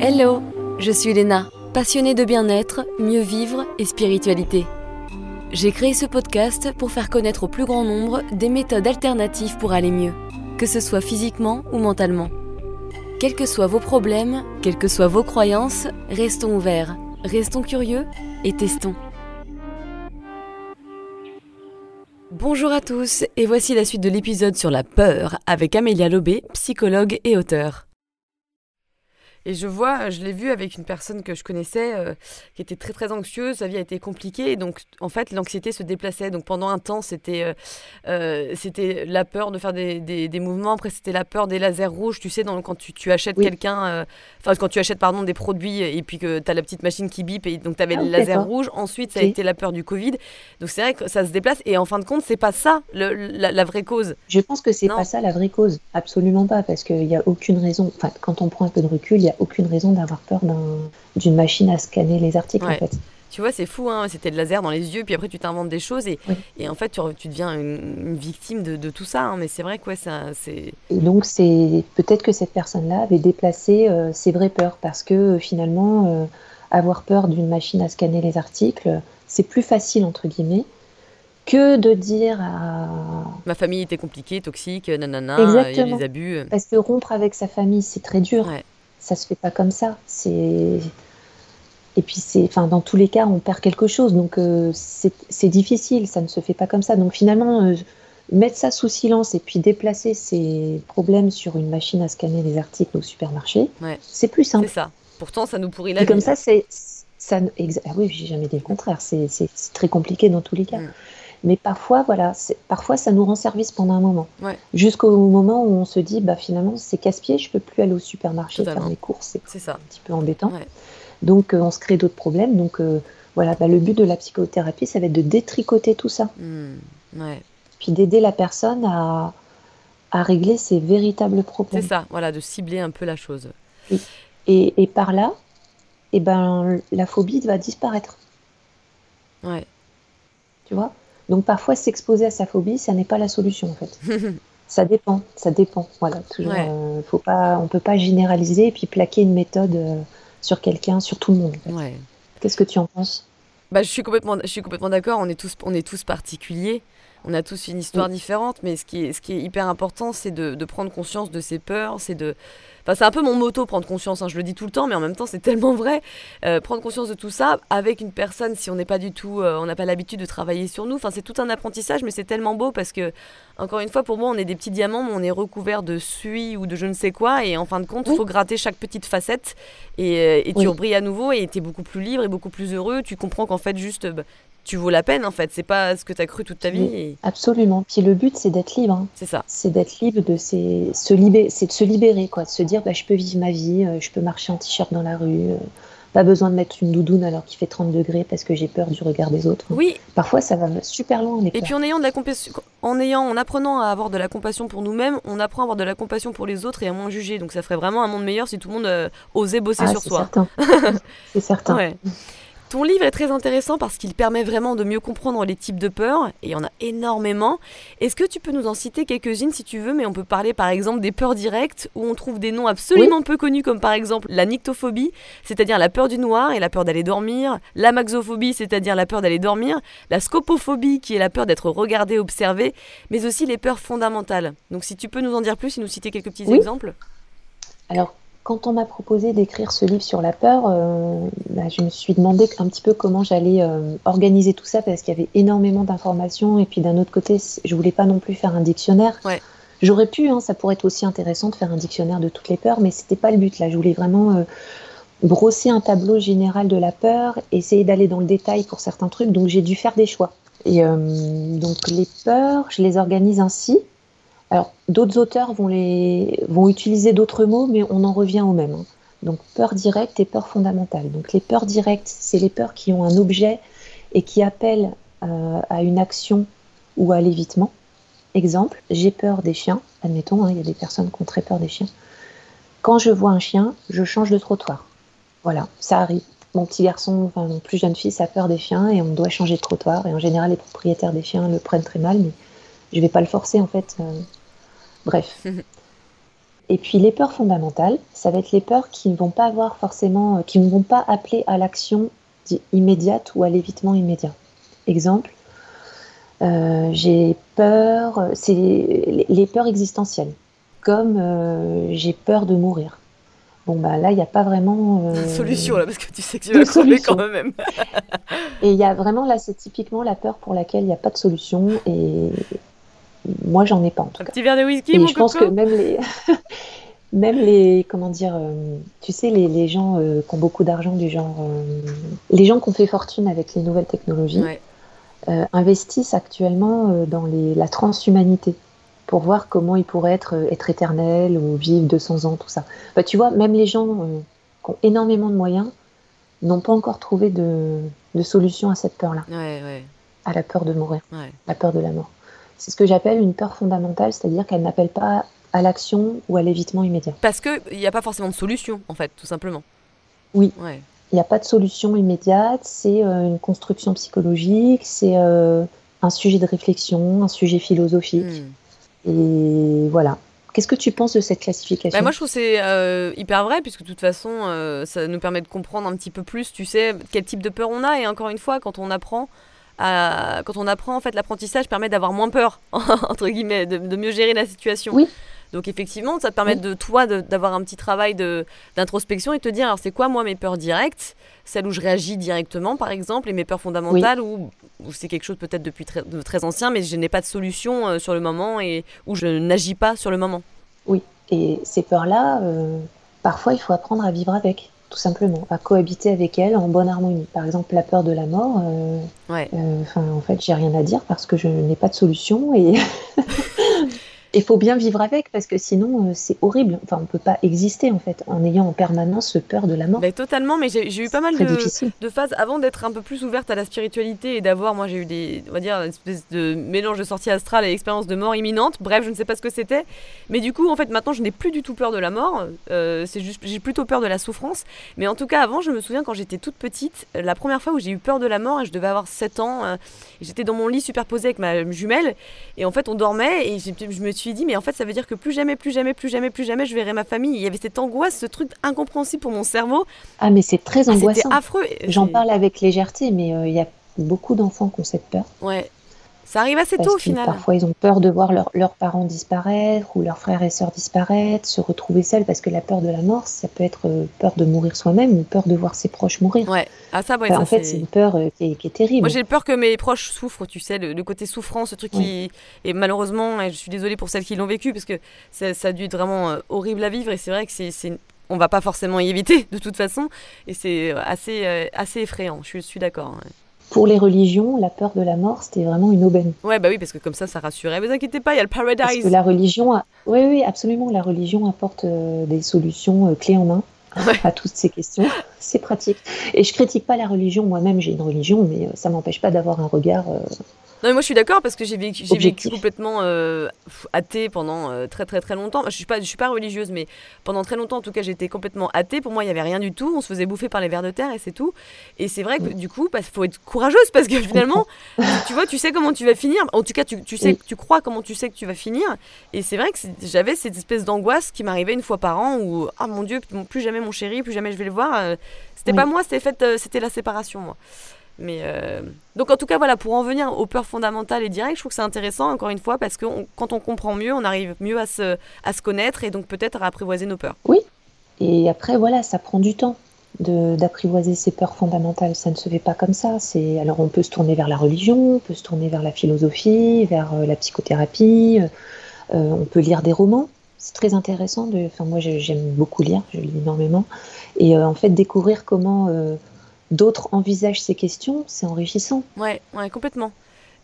Hello, je suis Léna, passionnée de bien-être, mieux vivre et spiritualité. J'ai créé ce podcast pour faire connaître au plus grand nombre des méthodes alternatives pour aller mieux, que ce soit physiquement ou mentalement. Quels que soient vos problèmes, quelles que soient vos croyances, restons ouverts, restons curieux et testons. Bonjour à tous et voici la suite de l'épisode sur la peur avec Amélia Lobé, psychologue et auteur. Et je vois, je l'ai vu avec une personne que je connaissais euh, qui était très très anxieuse, sa vie a été compliquée et donc en fait l'anxiété se déplaçait. Donc pendant un temps c'était euh, euh, c'était la peur de faire des, des, mouvements, après c'était la peur des lasers rouges, tu sais, dans, quand tu, tu achètes quelqu'un, enfin quand tu achètes pardon des produits et puis que tu as la petite machine qui bip et donc tu avais ah, le laser rouge. Ensuite ça a été la peur du Covid. Donc c'est vrai que ça se déplace et en fin de compte c'est pas ça le, la, vraie cause. Je pense que c'est pas ça la vraie cause, absolument pas, parce qu'il n'y a aucune raison, enfin quand on prend un peu de recul, il y a aucune raison d'avoir peur d'une machine à scanner les articles en fait. Tu vois, c'est fou, hein c'était le laser dans les yeux, puis après tu t'inventes des choses et, et, en fait tu, tu deviens une, victime de, de, tout ça. Hein. mais c'est vrai que c'est. Et donc c'est peut-être que cette personne-là avait déplacé euh, ses vraies peurs parce que euh, finalement euh, avoir peur d'une machine à scanner les articles, c'est plus facile entre guillemets que de dire à... Ma famille était compliquée, toxique, nanana, il y a des abus. Parce que rompre avec sa famille, c'est très dur ça se fait pas comme ça. C'est et puis c'est, enfin, dans tous les cas, on perd quelque chose, donc euh, c'est difficile, ça ne se fait pas comme ça. Donc finalement, euh, mettre ça sous silence et puis déplacer ces problèmes sur une machine à scanner les articles au supermarché, c'est plus simple. C'est ça. Pourtant, ça nous pourrit la vie. Comme ça, c'est ça. Ah oui, j'ai jamais dit le contraire. C'est très compliqué dans tous les cas. Mm. Mais parfois, voilà, parfois ça nous rend service pendant un moment. Jusqu'au moment où on se dit, bah finalement, c'est casse-pied, je peux plus aller au supermarché faire mes courses. C'est ça. un petit peu embêtant. Donc, euh, on se crée d'autres problèmes. Donc, euh, voilà, bah, le but de la psychothérapie, ça va être de détricoter tout ça. Mmh. Puis d'aider la personne à, à régler ses véritables problèmes. C'est ça, voilà, de cibler un peu la chose. Et, et, par là, et eh ben, la phobie va disparaître. Ouais. Tu vois? Donc parfois s'exposer à sa phobie, ça n'est pas la solution en fait. ça dépend, ça dépend. Voilà, toujours. Euh, faut pas, on peut pas généraliser et puis plaquer une méthode euh, sur quelqu'un, sur tout le monde. Qu'est-ce que tu en penses? Bah, je suis complètement, je suis complètement d'accord. On est tous, on est tous particuliers. On a tous une histoire différente, mais ce qui est, ce qui est hyper important, c'est de, de, prendre conscience de ses peurs, c'est de, c'est un peu mon moto, prendre conscience. Hein, je le dis tout le temps, mais en même temps, c'est tellement vrai. Euh, prendre conscience de tout ça avec une personne, si on n'est pas du tout, euh, on n'a pas l'habitude de travailler sur nous. Enfin, c'est tout un apprentissage, mais c'est tellement beau parce que, encore une fois, pour moi, on est des petits diamants, mais on est recouvert de suie ou de je ne sais quoi. Et en fin de compte, il faut gratter chaque petite facette et, euh, et tu oui. à nouveau et tu es beaucoup plus libre et beaucoup plus heureux. Tu comprends qu'en fait, juste, bah, tu vaux la peine en fait. C'est pas ce que tu as cru toute ta vie. Absolument. Puis le but, c'est d'être libre. Hein. C'est ça. C'est d'être libre, de se libérer, c'est de se libérer, quoi, de se dire, bah, je peux vivre ma vie, euh, je peux marcher en t-shirt dans la rue. Euh, pas besoin de mettre une doudoune alors qu'il fait 30 degrés parce que j'ai peur du regard des autres. Oui. Parfois, ça va super loin. Et puis en ayant de la compassion, en ayant, en apprenant à avoir de la compassion pour nous-mêmes, on apprend à avoir de la compassion pour les autres et à moins juger. Donc ça ferait vraiment un monde meilleur si tout le monde euh, osait bosser ah, sur soi. c'est certain. Ouais. Ton livre est très intéressant parce qu'il permet vraiment de mieux comprendre les types de peurs, et il y en a énormément. Est-ce que tu peux nous en citer quelques-unes si tu veux, mais on peut parler par exemple des peurs directes, où on trouve des noms absolument peu connus, comme par exemple la nyctophobie, c'est-à-dire la peur du noir et la peur d'aller dormir, la maxophobie, c'est-à-dire la peur d'aller dormir, la scopophobie, qui est la peur d'être regardé, observé, mais aussi les peurs fondamentales. Donc si tu peux nous en dire plus et nous citer quelques petits exemples. Alors, quand on m'a proposé d'écrire ce livre sur la peur, euh, bah, je me suis demandé un petit peu comment j'allais euh, organiser tout ça parce qu'il y avait énormément d'informations et puis d'un autre côté, je voulais pas non plus faire un dictionnaire. J'aurais pu, hein, ça pourrait être aussi intéressant de faire un dictionnaire de toutes les peurs, mais c'était pas le but là. Je voulais vraiment euh, brosser un tableau général de la peur, essayer d'aller dans le détail pour certains trucs, donc j'ai dû faire des choix. Et donc les peurs, je les organise ainsi. Alors, d'autres auteurs vont, utiliser d'autres mots, mais on en revient au même. Hein. Donc, peur directe et peur fondamentale. Donc, les peurs directes, c'est les peurs qui ont un objet et qui appellent euh, à une action ou à l'évitement. Exemple, j'ai peur des chiens. Admettons, hein, il y a des personnes qui ont très peur des chiens. Quand je vois un chien, je change de trottoir. Voilà, ça arrive. Mon petit garçon, enfin mon plus jeune fils a peur des chiens et on doit changer de trottoir. Et en général, les propriétaires des chiens le prennent très mal, mais je ne vais pas le forcer en fait. Euh, Bref. Et puis les peurs fondamentales, ça va être les peurs qui ne vont pas avoir forcément, qui ne vont pas appeler à l'action immédiate ou à l'évitement immédiat. Exemple, euh, j'ai peur, c'est les, peurs existentielles, comme euh, j'ai peur de mourir. Bon, bah là, il n'y a pas vraiment. Euh, solution, là, parce que tu sais que tu vas crever quand même. et il y a vraiment, là, c'est typiquement la peur pour laquelle il n'y a pas de solution. Et moi, j'en ai pas en tout Un petit verre de whisky, et je pense que même les. même les, comment dire, euh, tu sais, les, les gens euh, qui ont beaucoup d'argent, du genre, euh, les gens qui ont fait fortune avec les nouvelles technologies, investissent actuellement dans les, la transhumanité pour voir comment ils pourraient être, être éternels ou vivre 200 ans, tout ça. Bah, tu vois, même les gens qui ont énormément de moyens n'ont pas encore trouvé de, de solution à cette peur-là, à la peur de mourir, la peur de la mort. C'est ce que j'appelle une peur fondamentale, c'est-à-dire qu'elle n'appelle pas à l'action ou à l'évitement immédiat. Parce qu'il n'y a pas forcément de solution, en fait, tout simplement. Oui. Il n'y a pas de solution immédiate, c'est euh, une construction psychologique, c'est euh, un sujet de réflexion, un sujet philosophique. Hmm. Et voilà. Qu'est-ce que tu penses de cette classification? Bah, Moi, je trouve que c'est euh, hyper vrai, puisque de toute façon, ça nous permet de comprendre un petit peu plus, tu sais, quel type de peur on a. Et encore une fois, quand on apprend, à... quand on apprend, en fait, l'apprentissage permet d'avoir moins peur, entre guillemets, de, de, mieux gérer la situation. Oui. Donc effectivement, ça te permet de toi d'avoir un petit travail d'introspection et te dire alors c'est quoi moi mes peurs directes, celles où je réagis directement par exemple, et mes peurs fondamentales où, c'est quelque chose peut-être depuis très, de très ancien, mais je n'ai pas de solution euh, sur le moment et où je n'agis pas sur le moment. Oui, et ces peurs-là, euh, parfois il faut apprendre à vivre avec tout simplement, à cohabiter avec elles en bonne harmonie. Par exemple, la peur de la mort, euh, ouais. en fait, j'ai rien à dire parce que je n'ai pas de solution et il faut bien vivre avec parce que sinon euh, c'est horrible. Enfin, on peut pas exister en fait en ayant en permanence peur de la mort. Totalement, mais j'ai eu pas mal de, de, phases avant d'être un peu plus ouverte à la spiritualité et d'avoir, moi j'ai eu des, on va dire, une espèce de mélange de sortie astrale et expérience de mort imminente. Bref, je ne sais pas ce que c'était, mais du coup en fait maintenant je n'ai plus du tout peur de la mort. Euh, c'est juste, j'ai plutôt peur de la souffrance. Mais en tout cas avant, je me souviens quand j'étais toute petite, la première fois où j'ai eu peur de la mort et je devais avoir 7 ans, euh, j'étais dans mon lit superposé avec ma jumelle et en fait on dormait et je me suis dit, mais en fait, ça veut dire que plus jamais, plus jamais, plus jamais, plus jamais, je verrai ma famille. Il y avait cette angoisse, ce truc incompréhensible pour mon cerveau. Ah, mais c'est très angoissant. C'était affreux. J'en parle avec légèreté, mais euh, il y a beaucoup d'enfants qui ont cette peur. Ouais. Ça arrive assez tôt au final. Parfois, ils ont peur de voir leurs parents disparaître ou leurs frères et sœurs disparaître, se retrouver seuls, parce que la peur de la mort, ça peut être euh, peur de mourir soi-même ou peur de voir ses proches mourir. Ouais. Ah, ça, en fait, c'est une peur euh, qui, est, terrible. Moi, j'ai peur que mes proches souffrent, tu sais, le, côté souffrance, ce truc qui. Et malheureusement, et je suis désolée pour celles qui l'ont vécu, parce que ça, ça, a dû être vraiment euh, horrible à vivre, et c'est vrai que c'est. On va pas forcément y éviter, de toute façon, et c'est assez, assez effrayant, je suis, d'accord. Hein pour les religions, la peur de la mort, c'était vraiment une aubaine. Ouais, bah oui, parce que comme ça, ça rassurait. Vous inquiétez pas, il y a le paradise. Parce que la religion, oui, oui, absolument, la religion apporte euh, des solutions euh, clés en main à toutes ces questions. C'est pratique. Et je critique pas la religion, moi-même, j'ai une religion, mais euh, ça m'empêche pas d'avoir un regard non, mais moi je suis d'accord parce que j'ai vécu, vécu, complètement euh, athée pendant euh, très très très longtemps. Je suis pas, je suis pas religieuse, mais pendant très longtemps en tout cas j'étais complètement athée. Pour moi il y avait rien du tout. On se faisait bouffer par les vers de terre et c'est tout. Et c'est vrai que du coup, il bah, faut être courageuse parce que finalement, tu vois, tu sais comment tu vas finir. En tout cas, tu, tu sais, tu crois comment tu sais que tu vas finir. Et c'est vrai que j'avais cette espèce d'angoisse qui m'arrivait une fois par an où ah mon Dieu, plus jamais mon chéri, plus jamais je vais le voir. Euh, c'était pas moi, c'était fait, c'était la séparation moi. Euh, Donc en tout cas, voilà, pour en venir aux peurs fondamentales et directes, je trouve que c'est intéressant, encore une fois, parce que quand on comprend mieux, on arrive mieux à se, connaître et donc peut-être à apprivoiser nos peurs. Oui, et après, voilà, ça prend du temps d'apprivoiser ces peurs fondamentales. Ça ne se fait pas comme ça. Alors on peut se tourner vers la religion, on peut se tourner vers la philosophie, vers euh, la psychothérapie, euh, on peut lire des romans. C'est très intéressant. Enfin, moi, j'aime beaucoup lire, je lis énormément. Et en fait, découvrir comment d'autres envisagent ces questions, c'est enrichissant. Ouais, ouais, complètement.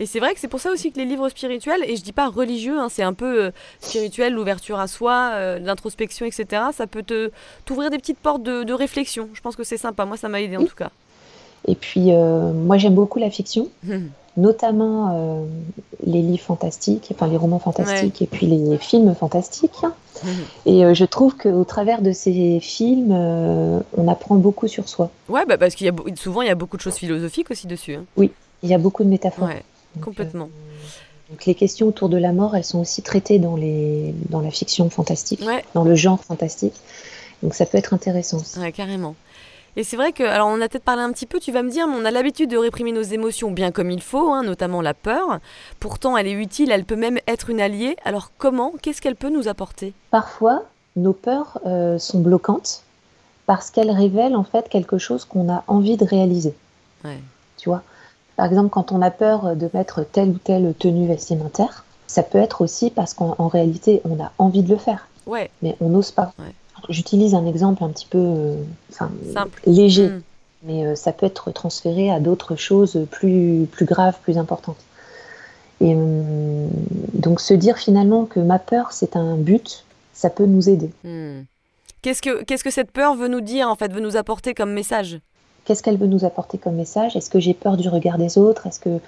Et c'est vrai que c'est pour ça aussi que les livres spirituels, et je dis pas religieux, hein, c'est un peu euh, spirituel, l'ouverture à soi, euh, l'introspection, etc. Ça peut te t'ouvrir des petites portes de, réflexion. Je pense que c'est sympa. Moi, ça m'a aidé en tout cas. Et puis, euh, moi, j'aime beaucoup la fiction. Notamment euh, les livres fantastiques, enfin les romans fantastiques et puis les films fantastiques. Mhm. Et euh, je trouve qu'au travers de ces films, euh, on apprend beaucoup sur soi. Ouais, bah parce qu'il y a souvent il y a beaucoup de choses philosophiques aussi dessus. Hein. Oui, il y a beaucoup de métaphores. complètement. Donc, les questions autour de la mort, elles sont aussi traitées dans, les, dans la fiction fantastique, Ouais, dans le genre fantastique. Donc ça peut être intéressant aussi. ouais, carrément. Et c'est vrai que, alors on a peut-être parlé un petit peu, tu vas me dire, mais on a l'habitude de réprimer nos émotions bien comme il faut, hein, notamment la peur. Pourtant, elle est utile, elle peut même être une alliée. Alors comment Qu'est-ce qu'elle peut nous apporter? Parfois, nos peurs euh, sont bloquantes parce qu'elles révèlent en fait quelque chose qu'on a envie de réaliser. Ouais. Tu vois? Par exemple, quand on a peur de mettre telle ou telle tenue vestimentaire, ça peut être aussi parce qu'en en réalité, on a envie de le faire, Ouais, mais on n'ose pas. Ouais. J'utilise un exemple un petit peu euh, enfin, léger, Mm. mais euh, ça peut être transféré à d'autres choses plus, plus graves, plus importantes. Et hum, donc se dire finalement que ma peur, c'est un but, ça peut nous aider. Hmm. Qu'est-ce que qu'est-ce que cette peur veut nous dire en fait, veut nous apporter comme message? Qu'est-ce qu'elle veut nous apporter comme message? Est-ce que j'ai peur du regard des autres? Est-ce que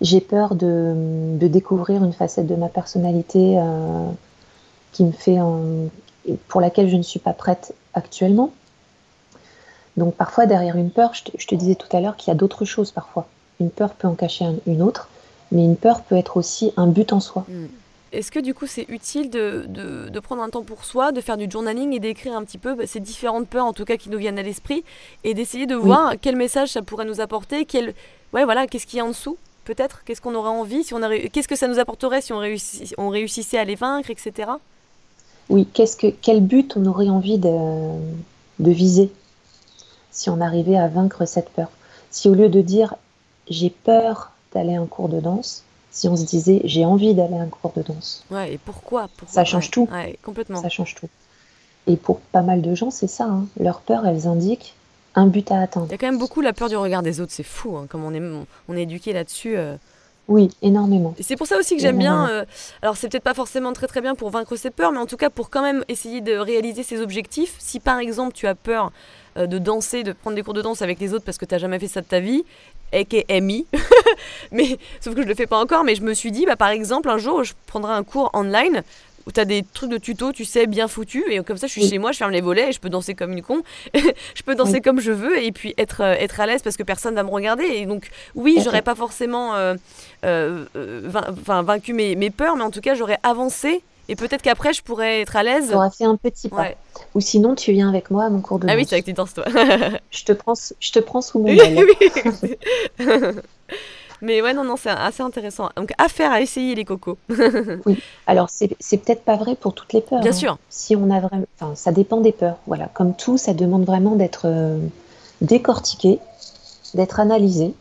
j'ai peur de, de découvrir une facette de ma personnalité euh, qui me fait pour laquelle je ne suis pas prête actuellement Donc parfois derrière une peur, je te, je te disais tout à l'heure qu'il y a d'autres choses parfois. Une peur peut en cacher un- une autre, mais une peur peut être aussi un but en soi. Hmm. Est-ce que du coup c'est utile de, de- de prendre un temps pour soi, de faire du journaling et d'écrire un petit peu bah, ces différentes peurs en tout cas qui nous viennent à l'esprit et d'essayer de voir quel message ça pourrait nous apporter, quel ouais voilà qu'est-ce qu'il y a en dessous peut-être, qu'est-ce qu'on aurait envie, si on a qu'est-ce que ça nous apporterait si on réussissait à les vaincre, etc. Oui, qu'est-ce que, quel but on aurait envie de, de viser si on arrivait à vaincre cette peur? Si au lieu de dire j'ai peur d'aller à un cours de danse, si on se disait j'ai envie d'aller à un cours de danse, Ouais, et pourquoi, pourquoi Ça change tout. Ouais, complètement. ça change tout. Et pour pas mal de gens, c'est ça. hein. Leurs peurs, elles indiquent un but à atteindre. Il y a quand même beaucoup la peur du regard des autres, c'est fou, hein, comme on est, on est éduqué là-dessus. euh. Oui, énormément. Et c'est pour ça aussi que j'aime bien. euh, alors, c'est peut-être pas forcément très très bien pour vaincre ses peurs, mais en tout cas pour quand même essayer de réaliser ses objectifs. Si par exemple tu as peur euh, de danser, de prendre des cours de danse avec les autres parce que tu n'as jamais fait ça de ta vie, et MI, mais sauf que je le fais pas encore, mais je me suis dit, bah, par exemple, un jour je prendrai un cours online où tu as des trucs de tuto, tu sais, bien foutus, et comme ça je suis Oui. chez moi, je ferme les volets et je peux danser comme une con, je peux danser Oui. comme je veux et puis être, euh, être à l'aise parce que personne va me regarder. Et donc, oui, j'aurais pas forcément euh, euh, vain- vaincu mes, mes peurs, mais en tout cas, j'aurais avancé et peut-être qu'après, je pourrais être à l'aise. Tu auras fait un petit pas. Ouais. Ou sinon, tu viens avec moi à mon cours de Ah oui, danse. c'est avec tes danses, toi. je, te prends, sous- je te prends sous mon aile. oui. Mais ouais, non, non, c'est assez intéressant. Donc, affaire à essayer les cocos. Alors, c'est c'est peut-être pas vrai pour toutes les peurs. Bien hein. sûr. Si on a vraiment, enfin, ça dépend des peurs. Voilà, comme tout, ça demande vraiment d'être euh, décortiqué, d'être analysé.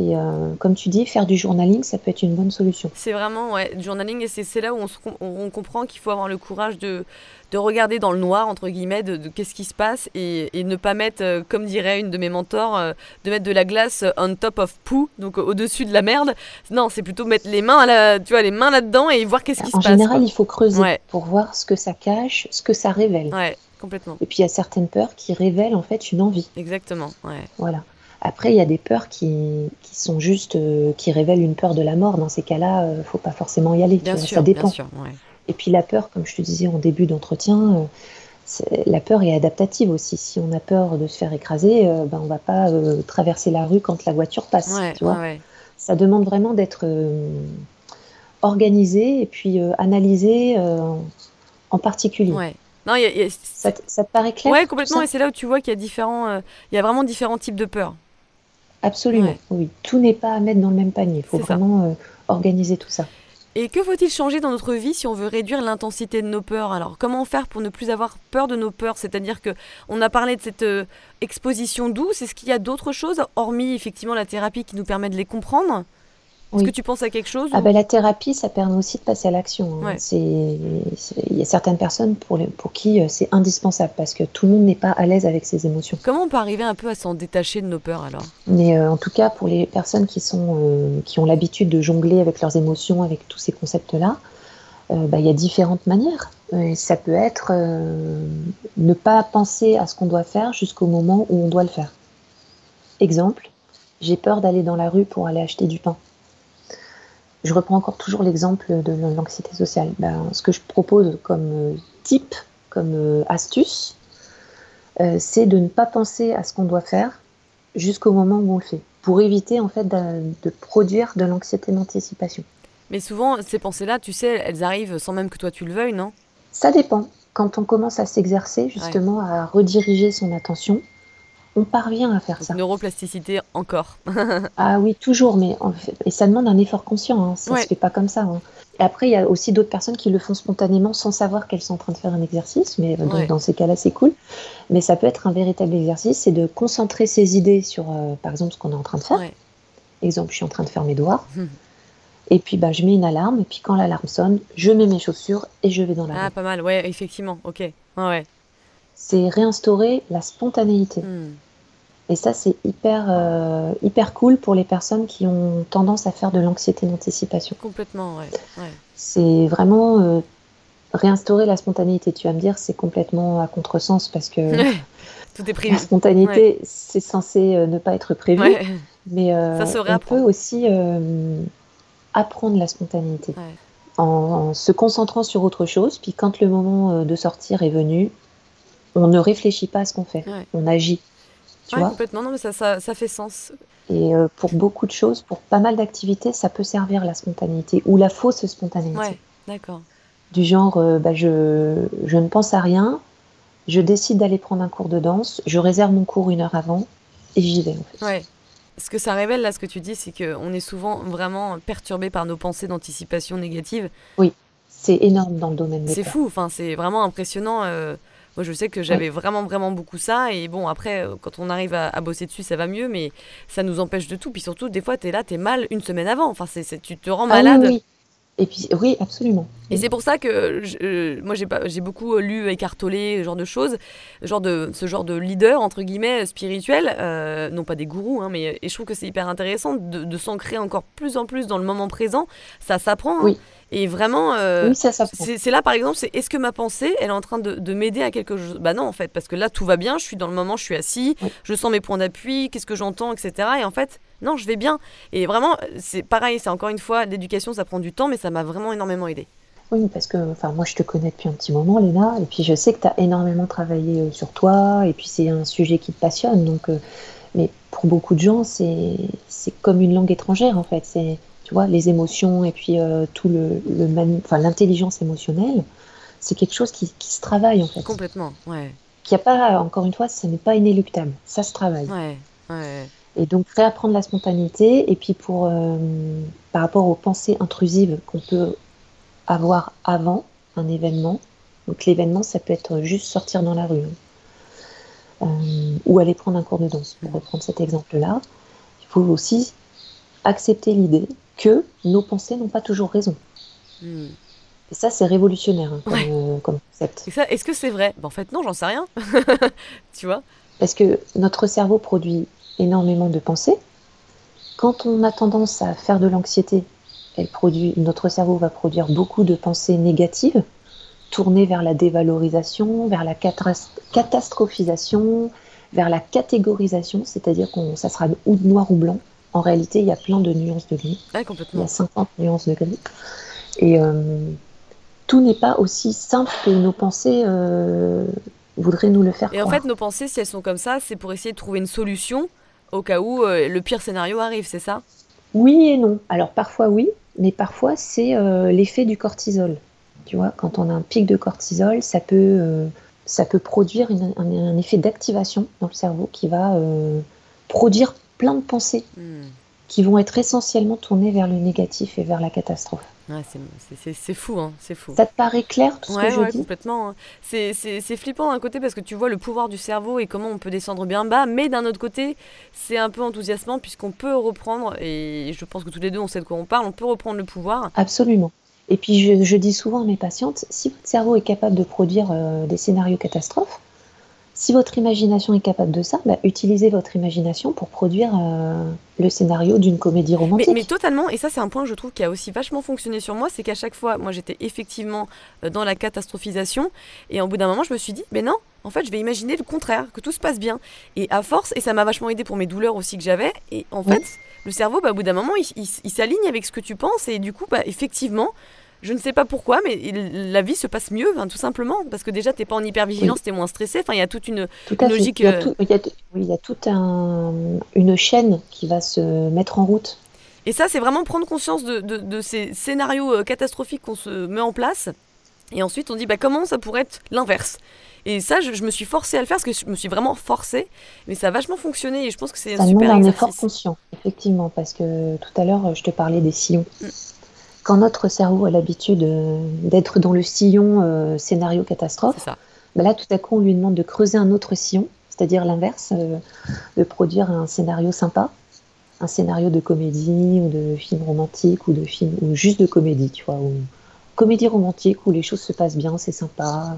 Et euh, comme tu dis, faire du journaling, ça peut être une bonne solution. C'est vraiment, ouais, du journaling, et c'est là où on, se com- on- on comprend qu'il faut avoir le courage de, de regarder dans le noir, entre guillemets, de, de qu'est-ce qui se passe, et, et ne pas mettre, euh, comme dirait une de mes mentors, euh, de mettre de la glace on top of poo, donc au-dessus de la merde. Non, c'est plutôt mettre les mains, à la, tu vois, les mains là-dedans et voir qu'est-ce qui En se passe. général, il faut creuser Ouais. pour voir ce que ça cache, ce que ça révèle. Ouais, complètement. Et puis, il y a certaines peurs qui révèlent en fait une envie. Exactement, ouais. Voilà. Après, il y a des peurs qui, qui sont juste, euh, qui révèlent une peur de la mort. Dans ces cas-là, euh, faut pas forcément y aller. tu Bien vois, sûr, ça dépend. bien sûr, ouais. Et puis la peur, comme je te disais en début d'entretien, euh, la peur est adaptative aussi. Si on a peur de se faire écraser, euh, ben, on va pas traverser la rue quand la voiture passe. Ouais, tu vois ouais. Ça demande vraiment d'être organisé et puis analysé en particulier. Non, il y a- il y a- Ça, te- ça te paraît clair ouais, complètement, et c'est là où tu vois qu'il y a différents, euh, il y a vraiment différents types de peurs. Absolument. Ouais. Oui, tout n'est pas à mettre dans le même panier. Il faut vraiment euh, organiser tout ça. Et que faut-il changer dans notre vie si on veut réduire l'intensité de nos peurs? Alors, comment faire pour ne plus avoir peur de nos peurs? C'est-à-dire que on a parlé de cette euh, exposition douce. Est-ce qu'il y a d'autres choses, hormis effectivement la thérapie qui nous permet de les comprendre? Est-ce Oui. que tu penses à quelque chose Ah ou- ben, la thérapie, ça permet aussi de passer à l'action. hein. Ouais. Il y a certaines personnes pour, les- pour qui euh, c'est indispensable parce que tout le monde n'est pas à l'aise avec ses émotions. Comment on peut arriver un peu à s'en détacher de nos peurs alors? Mais euh, en tout cas, pour les personnes qui, sont, euh, qui ont l'habitude de jongler avec leurs émotions, avec tous ces concepts-là, euh, bah, il y a différentes manières. Ça peut être ne pas penser à ce qu'on doit faire jusqu'au moment où on doit le faire. Exemple, j'ai peur d'aller dans la rue pour aller acheter du pain. Je reprends encore toujours l'exemple de l'anxiété sociale. Ben, ce que je propose comme euh, type, comme euh, astuce, euh, c'est de ne pas penser à ce qu'on doit faire jusqu'au moment où on le fait, pour éviter en fait de, de produire de l'anxiété d'anticipation. Mais souvent, ces pensées-là, tu sais, elles arrivent sans même que toi tu le veuilles, non? Ça dépend. Quand on commence à s'exercer, justement, à rediriger son attention, on parvient à faire ça. Neuroplasticité encore. ah oui, toujours, mais et ça demande un effort conscient. Hein. Ça ne se fait pas comme ça. Hein. Et après, il y a aussi d'autres personnes qui le font spontanément sans savoir qu'elles sont en train de faire un exercice. Mais dans ces cas-là, c'est cool. Mais ça peut être un véritable exercice, c'est de concentrer ses idées sur, euh, par exemple, ce qu'on est en train de faire. Exemple, je suis en train de faire mes devoirs. Hum. Et puis, bah, je mets une alarme. Et puis, quand l'alarme sonne, je mets mes chaussures et je vais dans la Ah, pas mal. Ouais, effectivement. Ok. Ouais. C'est réinstaurer la spontanéité. Hum. Et ça, c'est hyper, euh, hyper cool pour les personnes qui ont tendance à faire de l'anxiété d'anticipation. Complètement, ouais. C'est vraiment euh, réinstaurer la spontanéité. Tu vas me dire, c'est complètement à contresens parce que Tout est prévu. la spontanéité, c'est censé euh, ne pas être prévu. Mais ça se on peut aussi apprendre la spontanéité en, en, se concentrant sur autre chose. Puis quand le moment de sortir est venu, on ne réfléchit pas à ce qu'on fait, on agit. Tu complètement, non, mais ça, ça, ça fait sens. Et euh, pour beaucoup de choses, pour pas mal d'activités, ça peut servir la spontanéité ou la fausse spontanéité. Ouais, d'accord. Du genre, euh, bah, je, je ne pense à rien, je décide d'aller prendre un cours de danse, je réserve mon cours une heure avant et j'y vais. En fait. Ouais. Ce que ça révèle là, ce que tu dis, c'est qu'on est souvent vraiment perturbé par nos pensées d'anticipation négative. Oui, c'est énorme dans le domaine C'est fou, enfin, c'est vraiment impressionnant. Euh, moi, je sais que j'avais vraiment, vraiment beaucoup ça. Et bon, après, euh, quand on arrive à, bosser dessus, ça va mieux, mais ça nous empêche de tout. Puis surtout, des fois, tu es là, tu es mal une semaine avant. Enfin, c'est, tu te rends ah malade. oui. Et puis, oui, absolument. Et c'est pour ça que euh, moi, j'ai, j'ai beaucoup lu Eckhart Tolle, ce genre de choses, genre de, ce genre de leader, entre guillemets, spirituel, euh, non pas des gourous, hein, mais et je trouve que c'est hyper intéressant de, de, s'ancrer encore plus en plus dans le moment présent. Ça s'apprend. Hein. Et vraiment, euh, c'est là par exemple, c'est est-ce que ma pensée, elle est en train de, m'aider à quelque chose? Bah non en fait, parce que là tout va bien, je suis dans le moment, je suis assis, je sens mes points d'appui, qu'est-ce que j'entends, etc. Et en fait, non, je vais bien. Et vraiment, c'est pareil, c'est encore une fois, l'éducation, ça prend du temps, mais ça m'a vraiment énormément aidé. Oui, parce que enfin, moi je te connais depuis un petit moment, Léna, et puis je sais que tu as énormément travaillé euh, sur toi, et puis c'est un sujet qui te passionne. Donc, euh, mais pour beaucoup de gens, c'est comme une langue étrangère en fait. C'est tu vois, les émotions et puis euh, tout le, enfin l'intelligence émotionnelle, c'est quelque chose qui, se travaille en fait. Complètement, ouais. Qui a pas, encore une fois, ce n'est pas inéluctable, ça se travaille. Ouais, ouais. Et donc réapprendre la spontanéité et puis pour euh, par rapport aux pensées intrusives qu'on peut avoir avant un événement. Donc l'événement, ça peut être juste sortir dans la rue hein. euh, ou aller prendre un cours de danse. Pour reprendre cet exemple-là, il faut aussi accepter l'idée que nos pensées n'ont pas toujours raison. Hmm. Et ça, c'est révolutionnaire hein, comme, euh, concept. Est-ce que c'est vrai? Ben, En fait, non, j'en sais rien. tu vois? Parce que notre cerveau produit énormément de pensées. Quand on a tendance à faire de l'anxiété, elle produit, notre cerveau va produire beaucoup de pensées négatives, tournées vers la dévalorisation, vers la catastrophisation, vers la catégorisation, c'est-à-dire que ça sera ou noir ou blanc en réalité, il y a plein de nuances de gris. complètement. Il y a 50 nuances de gris. Et euh, tout n'est pas aussi simple que nos pensées euh, voudraient nous le faire Et en fait, nos pensées, si elles sont comme ça, c'est pour essayer de trouver une solution au cas où euh, le pire scénario arrive, c'est ça? Oui et non. Alors parfois oui, mais parfois c'est l'effet du cortisol. Tu vois, quand on a un pic de cortisol, ça peut, ça peut produire un, effet d'activation dans le cerveau qui va produire plein de pensées hmm. qui vont être essentiellement tournées vers le négatif et vers la catastrophe. c'est fou, hein, c'est fou. Ça te paraît clair tout ce que je dis? complètement. Hein. C'est flippant d'un côté parce que tu vois le pouvoir du cerveau et comment on peut descendre bien bas, mais d'un autre côté, c'est un peu enthousiasmant puisqu'on peut reprendre, et je pense que tous les deux on sait de quoi on parle, on peut reprendre le pouvoir. Absolument. Et puis je, dis souvent à mes patientes, si votre cerveau est capable de produire euh, des scénarios catastrophes, si votre imagination est capable de ça, bah, utilisez votre imagination pour produire euh, le scénario d'une comédie romantique. Mais, totalement, et ça c'est un point que je trouve qui a aussi vachement fonctionné sur moi, c'est qu'à chaque fois, moi j'étais effectivement euh, dans la catastrophisation, et au bout d'un moment je me suis dit, mais non, en fait je vais imaginer le contraire, que tout se passe bien. Et à force, et ça m'a vachement aidé pour mes douleurs aussi que j'avais, et en fait, le cerveau, bah, au bout d'un moment, il, il s'aligne avec ce que tu penses, et du coup, bah, effectivement, je ne sais pas pourquoi, mais la vie se passe mieux, tout simplement, parce que déjà, tu n'es pas en hypervigilance, tu es moins stressé. Enfin, il y a toute une, logique. Il y a, euh, il y a, oui, il y a toute un, une chaîne qui va se mettre en route. Et ça, c'est vraiment prendre conscience de, de, ces scénarios euh, catastrophiques qu'on se met en place. Et ensuite, on dit bah, comment ça pourrait être l'inverse? Et ça, je, me suis forcée à le faire parce que je me suis vraiment forcée, mais ça a vachement fonctionné et je pense que c'est un super un effort conscient, effectivement, parce que tout à l'heure, je te parlais des sillons. Mm. Quand notre cerveau a l'habitude euh, d'être dans le sillon euh, scénario catastrophe, bah là, tout à coup, on lui demande de creuser un autre sillon, c'est-à-dire l'inverse, de produire un scénario sympa un scénario de comédie ou de film romantique ou de film ou juste de comédie, tu vois, ou comédie romantique où les choses se passent bien, c'est sympa.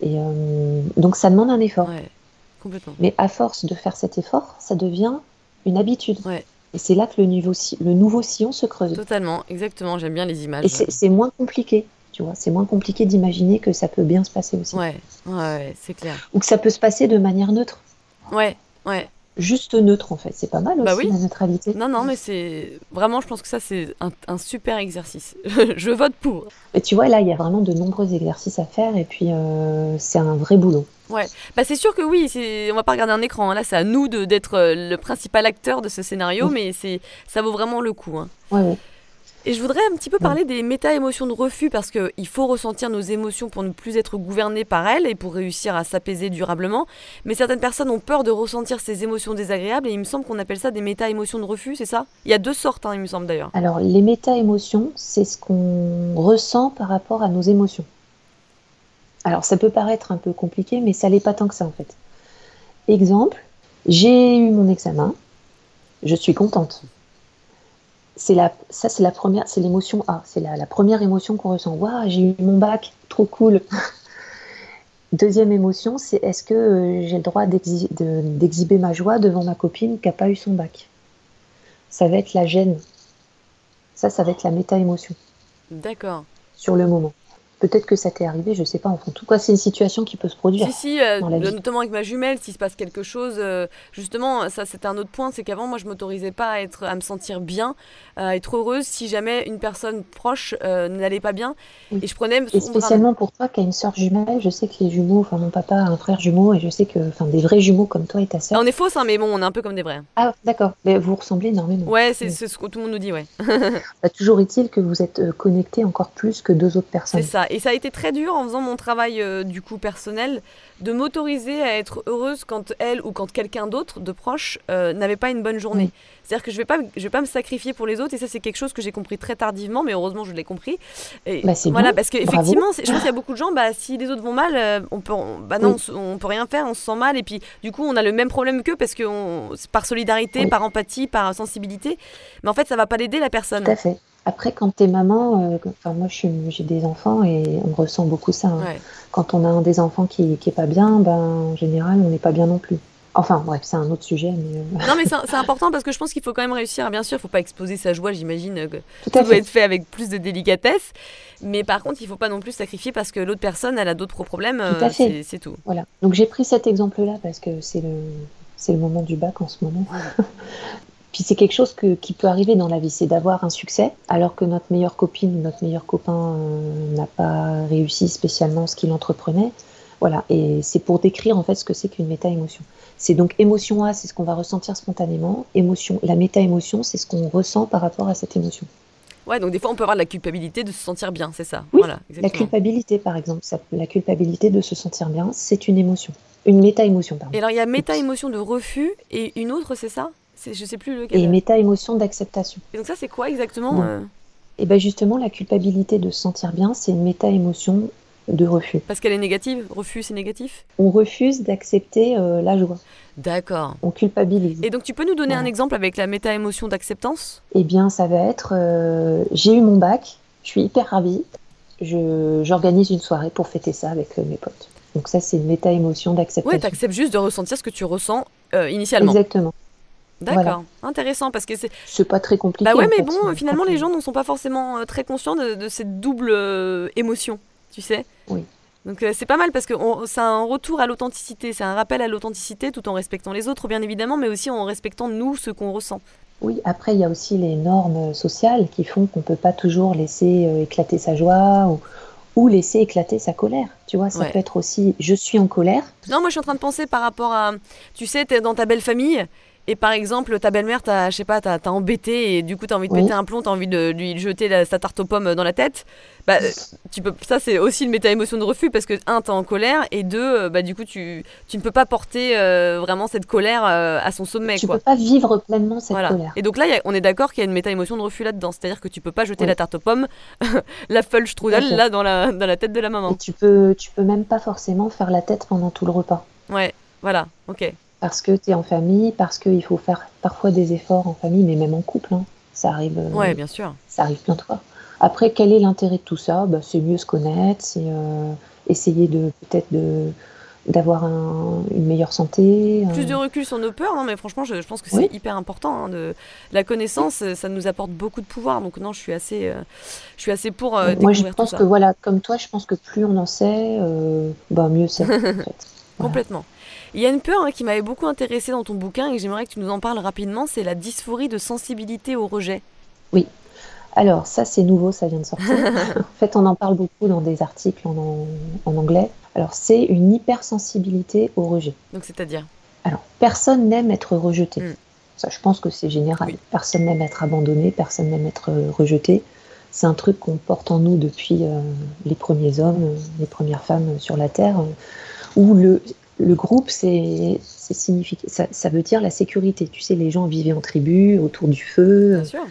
Et euh, donc ça demande un effort. complètement. Mais à force de faire cet effort, ça devient une habitude. Et c'est là que le, niveau, le nouveau sillon se creuse. Totalement, exactement. J'aime bien les images. Et c'est moins compliqué, tu vois. C'est moins compliqué d'imaginer que ça peut bien se passer aussi. Ouais, ouais, c'est clair. Ou que ça peut se passer de manière neutre. Ouais, ouais juste neutre en fait. C'est pas mal bah aussi la neutralité. Non, non, mais c'est vraiment, je pense que ça c'est un, super exercice. je vote pour. Et tu vois, là, il y a vraiment de nombreux exercices à faire et puis euh, c'est un vrai boulot. Ouais, bah c'est sûr que oui, on va pas regarder un écran. Hein. Là, c'est à nous d'être euh, le principal acteur de ce scénario, mais c'est ça vaut vraiment le coup. Hein. Ouais, ouais. Et je voudrais un petit peu parler des méta-émotions de refus parce qu'il faut ressentir nos émotions pour ne plus être gouverné par elles et pour réussir à s'apaiser durablement. Mais certaines personnes ont peur de ressentir ces émotions désagréables et il me semble qu'on appelle ça des méta-émotions de refus, c'est ça? Il y a deux sortes, hein, il me semble d'ailleurs. Alors, les méta-émotions, c'est ce qu'on ressent par rapport à nos émotions. Alors, ça peut paraître un peu compliqué, mais ça l'est pas tant que ça en fait. Exemple, j'ai eu mon examen, je suis contente c'est la, ça c'est la première, c'est l'émotion A, c'est la, première émotion qu'on ressent. Waouh, j'ai eu mon bac, trop cool. Deuxième émotion, c'est est-ce que euh, j'ai le droit d'exhiber ma joie devant ma copine qui n'a pas eu son bac? Ça va être la gêne. Ça, ça va être la méta-émotion. D'accord. Sur le moment. Peut-être que ça t'est arrivé, je sais pas. En tout cas, c'est une situation qui peut se produire. Si, si, euh, notamment avec ma jumelle, s'il se passe quelque chose, euh, justement, ça c'est un autre point, c'est qu'avant, moi, je m'autorisais pas à, être, à me sentir bien, à être heureuse si jamais une personne proche euh, n'allait pas bien. Et je prenais. Et spécialement pour toi qui as une soeur jumelle, je sais que les jumeaux, enfin, mon papa a un frère jumeau, et je sais que, enfin, des vrais jumeaux comme toi et ta soeur. On est fausses, hein, mais bon, on est un peu comme des vrais. Ah, d'accord. Mais vous ressemblez énormément. Ouais, c'est ce que tout le monde nous dit, ouais. Bah, toujours est-il que vous êtes connectés encore plus que deux autres personnes. C'est ça. Et ça a été très dur en faisant mon travail euh, du coup personnel de m'autoriser à être heureuse quand elle ou quand quelqu'un d'autre de proche euh, n'avait pas une bonne journée. C'est-à-dire que je vais pas je vais pas me sacrifier pour les autres et ça c'est quelque chose que j'ai compris très tardivement mais heureusement je l'ai compris. Et bah, voilà parce qu'effectivement je pense qu'il y a beaucoup de gens bah si les autres vont mal euh, on peut bah non on, peut rien faire on se sent mal et puis du coup on a le même problème qu'eux parce que par solidarité par empathie par sensibilité mais en fait ça va pas l'aider la personne. Tout à fait. Après, quand tu es maman, euh, enfin, moi j'ai des enfants et on ressent beaucoup ça. Hein. Quand on a un des enfants qui, qui est pas bien, ben, en général, on n'est pas bien non plus. Enfin, bref, c'est un autre sujet. Mais euh, Non, mais c'est important parce que je pense qu'il faut quand même réussir. Bien sûr, il ne faut pas exposer sa joie, j'imagine que tout, doit être fait avec plus de délicatesse. Mais par contre, il ne faut pas non plus sacrifier parce que l'autre personne, elle a d'autres problèmes. Tout à euh, C'est tout. Voilà. Donc j'ai pris cet exemple-là parce que c'est le, c'est le moment du bac en ce moment. Puis c'est quelque chose qui peut arriver dans la vie, c'est d'avoir un succès, alors que notre meilleure copine ou notre meilleur copain euh, n'a pas réussi spécialement ce qu'il entreprenait. Voilà, et c'est pour décrire en fait ce que c'est qu'une méta-émotion. C'est donc émotion A, c'est ce qu'on va ressentir spontanément. Émotion, la méta-émotion, c'est ce qu'on ressent par rapport à cette émotion. Ouais, donc des fois on peut avoir la culpabilité de se sentir bien, c'est ça. Oui, voilà, la culpabilité par exemple, la culpabilité de se sentir bien, c'est une émotion, une méta-émotion. Pardon. Et alors il y a méta-émotion de refus et une autre, c'est ça? Je sais plus lequel. Et méta-émotion d'acceptation. Et donc ça, c'est quoi exactement euh Et bien justement, la culpabilité de se sentir bien, c'est une méta-émotion de refus. Parce qu'elle est négative Refus, c'est négatif? On refuse d'accepter euh, la joie. D'accord. On culpabilise. Et donc tu peux nous donner un exemple avec la méta-émotion d'acceptance? Eh bien, ça va être, euh, j'ai eu mon bac, je suis hyper ravie, j'organise une soirée pour fêter ça avec mes potes. Donc ça, c'est une méta-émotion d'acceptation. Oui, tu acceptes juste de ressentir ce que tu ressens initialement. Exactement. D'accord, intéressant parce que c'est. C'est pas très compliqué. Bah ouais, mais bon, finalement, les gens ne sont pas forcément euh, très conscients de, cette double euh, émotion, tu sais. Oui. Donc euh, c'est pas mal parce que c'est un retour à l'authenticité, c'est un rappel à l'authenticité tout en respectant les autres, bien évidemment, mais aussi en respectant nous ce qu'on ressent. Oui, après il y a aussi les normes sociales qui font qu'on peut pas toujours laisser éclater sa joie ou, ou laisser éclater sa colère. Tu vois, ça peut être aussi je suis en colère. Non, moi je suis en train de penser par rapport à, tu sais, tu es dans ta belle famille et par exemple, ta belle-mère, je sais pas, t'as, embêté et du coup, t'as envie de Oui. péter un plomb, t'as envie de lui jeter la- sa tarte aux pommes dans la tête. Bah, euh, tu peux, ça, c'est aussi une méta-émotion de refus parce que, un, t'es en colère et deux, euh, bah, du coup, tu, tu ne peux pas porter euh, vraiment cette colère euh, à son sommet, tu quoi. peux pas vivre pleinement cette Voilà. colère. Et donc là, a- on est d'accord qu'il y a une méta-émotion de refus là-dedans. C'est-à-dire que tu peux pas jeter Oui. la tarte aux pommes, la strudel, à fait. là, dans la, dans la tête de la Et maman. tu peux, tu peux même pas forcément faire la tête pendant tout le repas. Ouais, voilà, ok. Parce que tu es en famille, parce qu'il faut faire parfois des efforts en famille, mais même en couple. hein. Ça arrive, euh, Ouais, bien sûr. ça arrive plein de fois. Après, quel est l'intérêt de tout ça? Bah, C'est mieux se connaître, c'est euh, essayer de peut-être de d'avoir un- une meilleure santé. Plus euh, de recul sur nos peurs, non, mais franchement, je, je pense que Oui. c'est hyper important. hein, de... La connaissance, ça nous apporte beaucoup de pouvoir. Donc, non, je suis assez, euh, je suis assez pour euh, Moi, je tout pense ça. que voilà, comme toi, je pense que plus on en sait, bah, mieux c'est. en fait. Voilà. Complètement. Il y a une peur hein, qui m'avait beaucoup intéressée dans ton bouquin et que j'aimerais que tu nous en parles rapidement, c'est la dysphorie de sensibilité au rejet. Alors, ça, c'est nouveau, ça vient de sortir. en fait, on en parle beaucoup dans des articles en, en- en anglais. Alors, c'est une hypersensibilité au rejet. Donc, c'est-à-dire? Alors, personne n'aime être rejeté. Mm. Ça, je pense que c'est général. Oui. Personne n'aime être abandonné, personne n'aime être euh, rejeté. C'est un truc qu'on porte en nous depuis euh, les premiers hommes, euh, les premières femmes sur la Terre, où le, le groupe, c'est, ça, ça veut dire la sécurité. Tu sais, les gens vivaient en tribu, autour du feu. Bien sûr.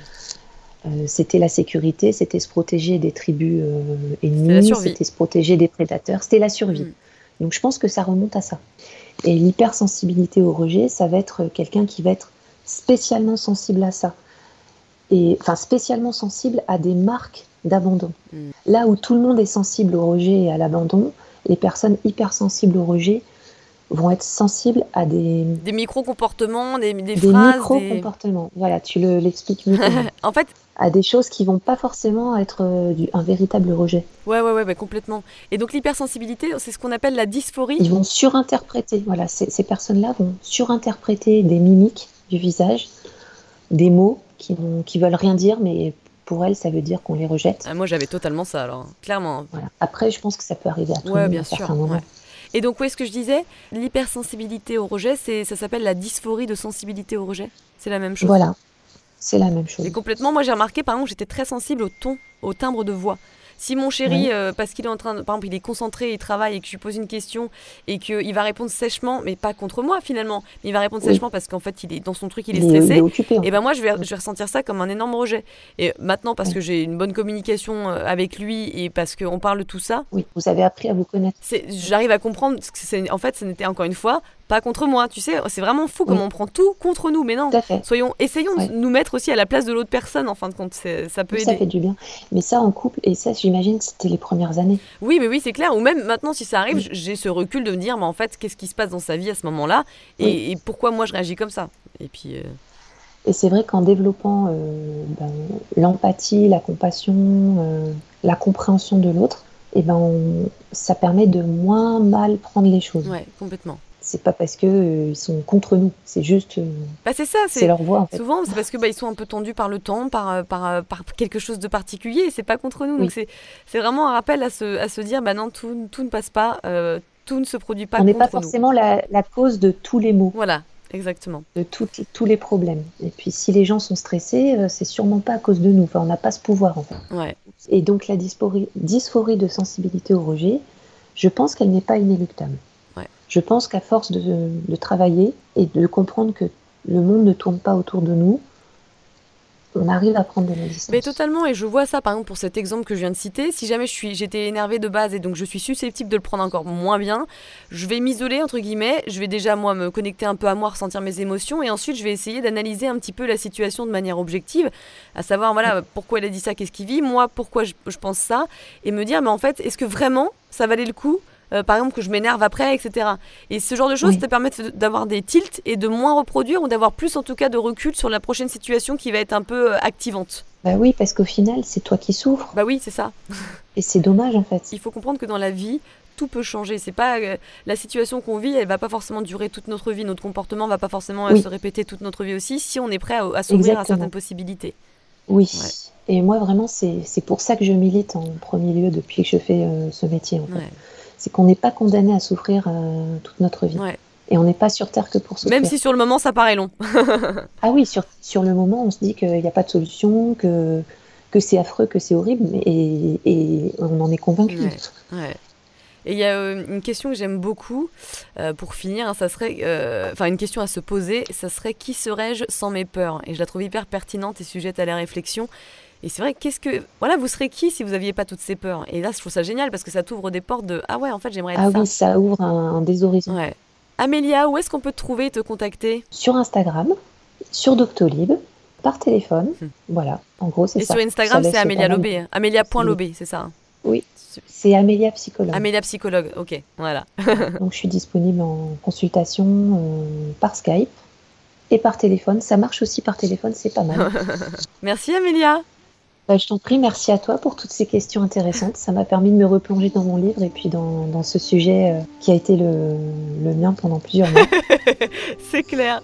Euh, c'était la sécurité, c'était se protéger des tribus euh, ennemies, c'était se protéger des prédateurs, c'était la survie. Mm. Donc je pense que ça remonte à ça. Et l'hypersensibilité au rejet, ça va être quelqu'un qui va être spécialement sensible à ça. Et enfin spécialement sensible à des marques d'abandon. Mm. Là où tout le monde est sensible au rejet et à l'abandon, les personnes hypersensibles au rejet vont être sensibles à des, Des micro-comportements, des, des des phrases. des- micro-comportements. Voilà, tu le- l'expliques mieux en fait, à des choses qui vont pas forcément être euh, du- un véritable rejet. ouais, ouais, ouais, bah, complètement. Et donc, l'hypersensibilité, c'est ce qu'on appelle la dysphorie. Ils vont surinterpréter. Voilà, ces, ces personnes-là vont surinterpréter des mimiques du visage, des mots qui, n'ont- qui veulent rien dire, mais pour elles, ça veut dire qu'on les rejette. Ah, moi, j'avais totalement ça, alors, clairement. Voilà. Après, je pense que ça peut arriver à tout le Ouais, monde bien à sûr. certains moments. ouais. Et donc, où est-ce que je disais L'hypersensibilité au rejet, c'est, ça s'appelle la dysphorie de sensibilité au rejet. C'est la même chose. Voilà, c'est la même chose. Et complètement, moi j'ai remarqué par exemple, j'étais très sensible au ton, au timbre de voix. Si mon chéri, euh, parce qu'il est en train de, par exemple, il est concentré, il travaille et que je lui pose une question et qu'il va répondre sèchement, mais pas contre moi finalement, mais il va répondre Oui. sèchement parce qu'en fait il est dans son truc, il est est, il stressé. est occupé. en Et ben moi je vais, je vais ressentir ça comme un énorme rejet. Et maintenant parce que j'ai une bonne communication euh, avec lui et parce qu'on parle de tout ça, Oui, vous avez appris à vous connaître. j'arrive à comprendre que c'est, en fait, ce n'était encore une fois pas contre moi. Tu sais, c'est vraiment fou comme Oui. on prend tout contre nous, mais non. Soyons, essayons Ouais. de nous mettre aussi à la place de l'autre personne. En fin de compte, ça peut Ça aider. fait du bien. Mais ça, en couple, et ça, j'imagine que c'était les premières années. Oui, mais oui, c'est clair. Ou même maintenant, si ça arrive, Oui. j'ai ce recul de me dire, mais en fait, qu'est-ce qui se passe dans sa vie à ce moment-là et, Oui. et pourquoi moi je réagis comme ça? Et puis, euh, Et c'est vrai qu'en développant euh, ben, l'empathie, la compassion, euh, la compréhension de l'autre, eh ben, on- ça permet de moins mal prendre les choses. ouais, complètement. C'est pas parce que euh, ils sont contre nous, c'est juste, euh, Bah, c'est ça. c'est leur voix en fait. souvent c'est parce que bah, ils sont un peu tendus par le temps, par euh, par, par quelque chose de particulier. Et c'est pas contre nous. Oui. Donc c'est c'est vraiment un rappel à se à se dire, bah non, tout tout ne passe pas, euh, tout ne se produit pas On n'est pas forcément la, la cause de tous les maux, Voilà, exactement. de toutes- tous les problèmes. Et puis si les gens sont stressés, c'est sûrement pas à cause de nous. Enfin, on n'a pas ce pouvoir en fait. Ouais. Et donc la dysphorie, dysphorie de sensibilité au rejet, je pense qu'elle n'est pas inéluctable. Je pense qu'à force de, travailler et de comprendre que le monde ne tourne pas autour de nous, on arrive à prendre de la distance. Mais totalement, et je vois ça par exemple pour cet exemple que je viens de citer. Si jamais je suis, j'étais énervée de base et donc je suis susceptible de le prendre encore moins bien, je vais m'isoler entre guillemets. Je vais déjà moi me connecter un peu à moi, ressentir mes émotions, et ensuite je vais essayer d'analyser un petit peu la situation de manière objective, à savoir voilà pourquoi elle a dit ça, qu'est-ce qu'il vit, moi pourquoi je, je pense ça, et me dire mais en fait est-ce que vraiment ça valait le coup euh, par exemple que je m'énerve après, etc. Et ce genre de choses Oui. te permettent d'avoir des tilts et de moins reproduire ou d'avoir plus en tout cas de recul sur la prochaine situation qui va être un peu euh, activante. Bah oui, parce qu'au final, c'est toi qui souffres. Bah oui, c'est ça. Et c'est dommage en fait. Il faut comprendre que dans la vie, tout peut changer. C'est pas euh, la situation qu'on vit, elle va pas forcément durer toute notre vie. Notre comportement va pas forcément euh, Oui. se répéter toute notre vie aussi, si on est prêt à, à s'ouvrir à certaines possibilités. Oui. Ouais. Et moi, vraiment, c'est c'est pour ça que je milite en premier lieu depuis que je fais euh, ce métier. En fait. Ouais, C'est qu'on n'est pas condamné à souffrir euh, toute notre vie. ouais, Et on n'est pas sur Terre que pour souffrir. Même si sur le moment ça paraît long. ah oui, sur, sur le moment, on se dit qu'il n'y a pas de solution, que, que c'est affreux, que c'est horrible, et, et, on en est convaincu. Ouais, Et il y a euh, une question que j'aime beaucoup euh, pour finir, hein, ça serait, euh, enfin une question à se poser, ça serait qui serais-je sans mes peurs? Et je la trouve hyper pertinente et sujette à la réflexion. Et c'est vrai, qu'est-ce que. Voilà, vous serez qui si vous n'aviez pas toutes ces peurs? Et là, je trouve ça génial parce que ça t'ouvre des portes de Ah ouais, en fait, j'aimerais être ah ça. Ah oui, ça ouvre un, des horizons. Ouais. Amélia, où est-ce qu'on peut te trouver et te contacter? Sur Instagram, sur Doctolib, par téléphone. Hmm. Voilà, en gros, c'est ça. Et sur Instagram, c'est Amélia Lobé. Hein. Amélia.lobé, c'est ça hein? Oui, c'est Amélia Psychologue. Amélia Psychologue, ok, voilà. Donc, je suis disponible en consultation euh, par Skype et par téléphone. Ça marche aussi par téléphone, c'est pas mal. Merci Amélia. Bah, je t'en prie, merci à toi pour toutes ces questions intéressantes. Ça m'a permis de me replonger dans mon livre et puis dans, dans ce sujet euh, qui a été le, le mien pendant plusieurs mois. C'est clair.